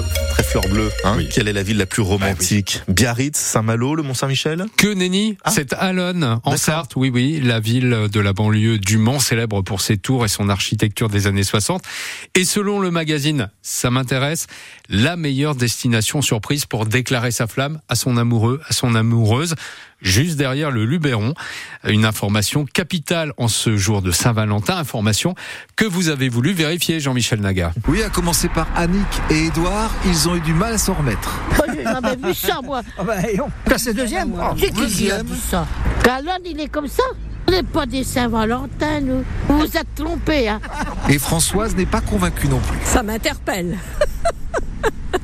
très, très fleur bleue. Hein. Quelle est la ville la plus romantique? Biarritz, Saint-Malo, le Mont-Saint-Michel? Que nenni ah. C'est Alonne, en Sarthe, oui, oui, la ville de la banlieue du Mans, célèbre pour ses tours et son architecture des années 60. Et selon le magazine Ça m'intéresse, la meilleure destination surprise pour déclarer sa flamme à son amoureux, à son amoureuse juste derrière le Luberon. Une information capitale en ce jour de Saint-Valentin, information que vous avez voulu vérifier, Jean-Michel Naga. Oui, à commencer par Annick et Édouard, ils ont eu du mal à s'en remettre. Oh, J'avais vu ça, moi. Ah bah, c'est deuxième. C'est qui a dit ça? Calonne, il est comme ça on n'est pas des Saint-Valentin, nous. Vous vous êtes trompés, hein. Et Françoise n'est pas convaincue non plus. Ça m'interpelle.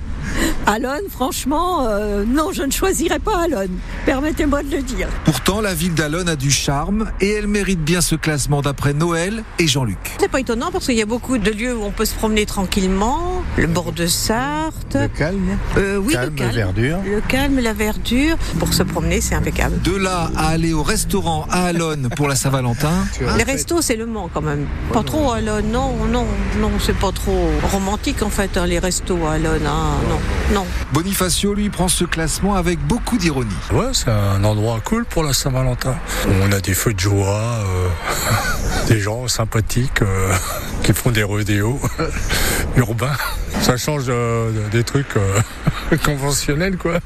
Alonne, franchement, euh, non, je ne choisirais pas Alonne. Permettez-moi de le dire. Pourtant, la ville d'Alonne a du charme et elle mérite bien ce classement d'après Noël et Jean-Luc. C'est pas étonnant parce qu'il y a beaucoup de lieux où on peut se promener tranquillement. Le bord de Sarthe. Le calme. Euh, oui, calme, le calme. La verdure. Le calme, la verdure. Pour se promener, c'est impeccable. De là à aller au restaurant à Alonne pour la Saint-Valentin. Les restos, c'est le Mans quand même. Pas trop Alonne, non, non, non, c'est pas trop romantique en fait, hein, les restos à Alonne. Hein, non, non. Bonifacio, lui, prend ce classement avec beaucoup d'ironie. Ouais, c'est un endroit cool pour la Saint-Valentin. On a des feux de joie, euh, des gens sympathiques euh, qui font des rodéos urbains. Ça change euh, des trucs conventionnels, quoi.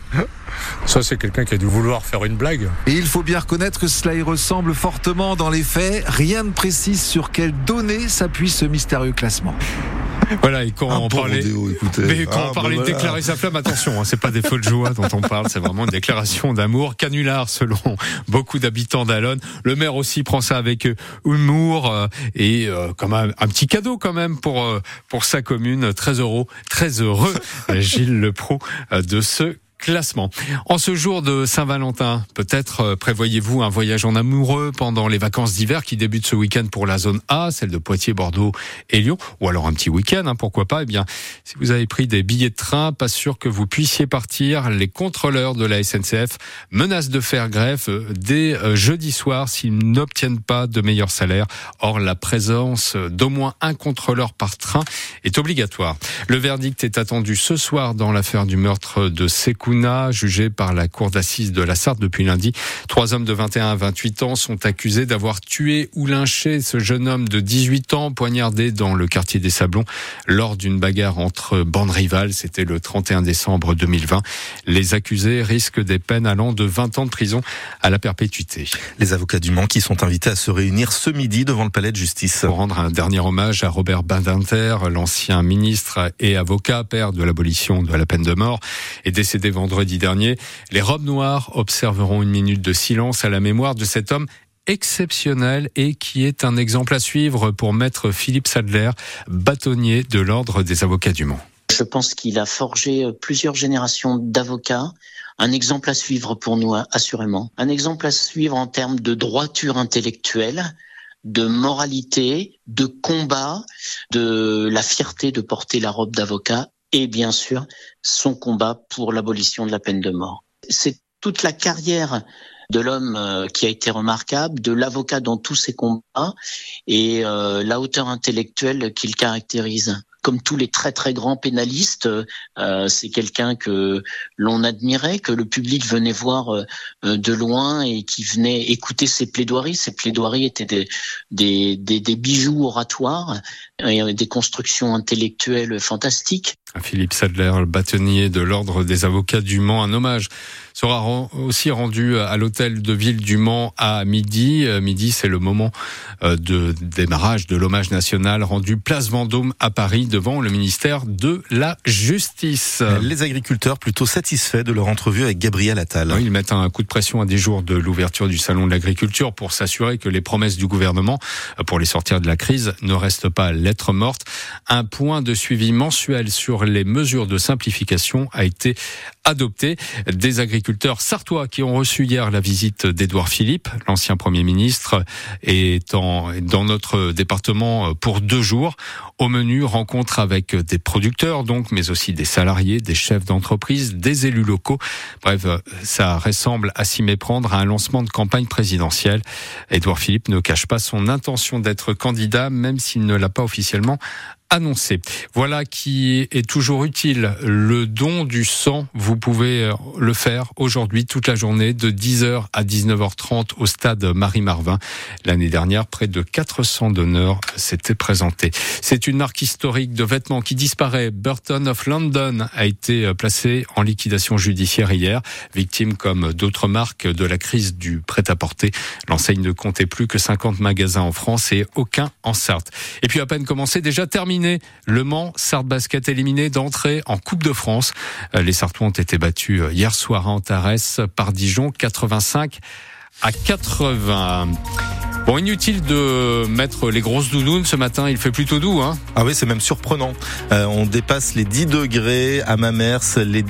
Ça, c'est quelqu'un qui a dû vouloir faire une blague. Et il faut bien reconnaître que cela y ressemble fortement dans les faits. Rien ne précise sur quelles données s'appuie ce mystérieux classement. Voilà, et quand on parlait, mais quand on ah, parlait bah de déclarer sa flamme, attention, hein, c'est pas des feux de joie dont on parle, c'est vraiment une déclaration d'amour canular selon beaucoup d'habitants d'Alonne. Le maire aussi prend ça avec euh, humour euh, et euh, comme un, un, petit cadeau quand même pour pour sa commune. Très heureux, très heureux, Gilles Lepro de ce classement. En ce jour de Saint-Valentin, peut-être euh, prévoyez-vous un voyage en amoureux pendant les vacances d'hiver qui débutent ce week-end pour la zone A, celle de Poitiers, Bordeaux et Lyon, ou alors un petit week-end, hein, pourquoi pas. Eh bien, si vous avez pris des billets de train, pas sûr que vous puissiez partir. Les contrôleurs de la SNCF menacent de faire grève euh, dès euh, jeudi soir s'ils n'obtiennent pas de meilleurs salaires. Or, la présence d'au moins un contrôleur par train est obligatoire. Le verdict est attendu ce soir dans l'affaire du meurtre de Jugé par la cour d'assises de la Sarthe depuis lundi. Trois hommes de 21 à 28 ans sont accusés d'avoir tué ou lynché ce jeune homme de 18 ans poignardé dans le quartier des Sablons lors d'une bagarre entre bandes rivales. C'était le 31 décembre 2020. Les accusés risquent des peines allant de 20 ans de prison à la perpétuité. Les avocats du Mans qui sont invités à se réunir ce midi devant le palais de justice. Pour rendre un dernier hommage à Robert Badinter, l'ancien ministre et avocat, père de l'abolition de la peine de mort, est décédé vendredi dernier. Les robes noires observeront une minute de silence à la mémoire de cet homme exceptionnel et qui est un exemple à suivre pour maître Philippe Sadler, bâtonnier de l'ordre des avocats du Mans. Je pense qu'il a forgé euh, plusieurs générations d'avocats. Un exemple à suivre pour nous, assurément. Un exemple à suivre en termes de droiture intellectuelle, de moralité, de combat, de la fierté de porter la robe d'avocat et bien sûr son combat pour l'abolition de la peine de mort. C'est toute la carrière de l'homme euh, qui a été remarquable, de l'avocat dans tous ses combats et euh, la hauteur intellectuelle qu'il caractérise comme tous les très très grands pénalistes, euh, c'est quelqu'un que l'on admirait, que le public venait voir euh, de loin et qui venait écouter ses plaidoiries. Ses plaidoiries étaient des, des, des, des bijoux oratoires et des constructions intellectuelles fantastiques. Philippe Sadler, le bâtonnier de l'ordre des avocats du Mans, un hommage sera aussi rendu à l'hôtel de ville du Mans à midi. Euh, midi, c'est le moment euh, de démarrage de l'hommage national rendu place Vendôme à Paris devant le ministère de la Justice. Les agriculteurs plutôt satisfaits de leur entrevue avec Gabriel Attal. ils mettent un coup de pression à des jours de l'ouverture du salon de l'agriculture pour s'assurer que les promesses du gouvernement euh, pour les sortir de la crise ne restent pas lettres mortes. Un point de suivi mensuel sur les mesures de simplification a été adopté. Des agriculteurs sartois qui ont reçu hier la visite d'Édouard Philippe, l'ancien Premier ministre, étant dans notre département pour deux jours. Au menu, rencontre avec des producteurs, donc, mais aussi des salariés, des chefs d'entreprise, des élus locaux. Bref, ça ressemble à s'y méprendre à un lancement de campagne présidentielle. Édouard Philippe ne cache pas son intention d'être candidat, même s'il ne l'a pas officiellement annoncé. Voilà qui est toujours utile. Le don du sang, vous pouvez euh, le faire aujourd'hui toute la journée de 10h à 19h30 au stade Marie-Marvin. L'année dernière, près de 400 donneurs s'étaient présentés. C'est une marque historique de vêtements qui disparaît. Burton of London a été euh, placé en liquidation judiciaire hier, victime comme d'autres marques de la crise du prêt-à-porter. L'enseigne ne comptait plus que 50 magasins en France et aucun en Sarthe. Et puis à peine commencé, déjà terminé. Le Mans, Sarthe Basket éliminé d'entrée en Coupe de France. Euh, les Sartois ont été battus euh, hier soir à Antares par Dijon, 85 à 80. Bon, inutile de mettre les grosses doudounes ce matin, il fait plutôt doux. Hein ah oui, c'est même surprenant. Euh, on dépasse les 10 degrés à Mamers, les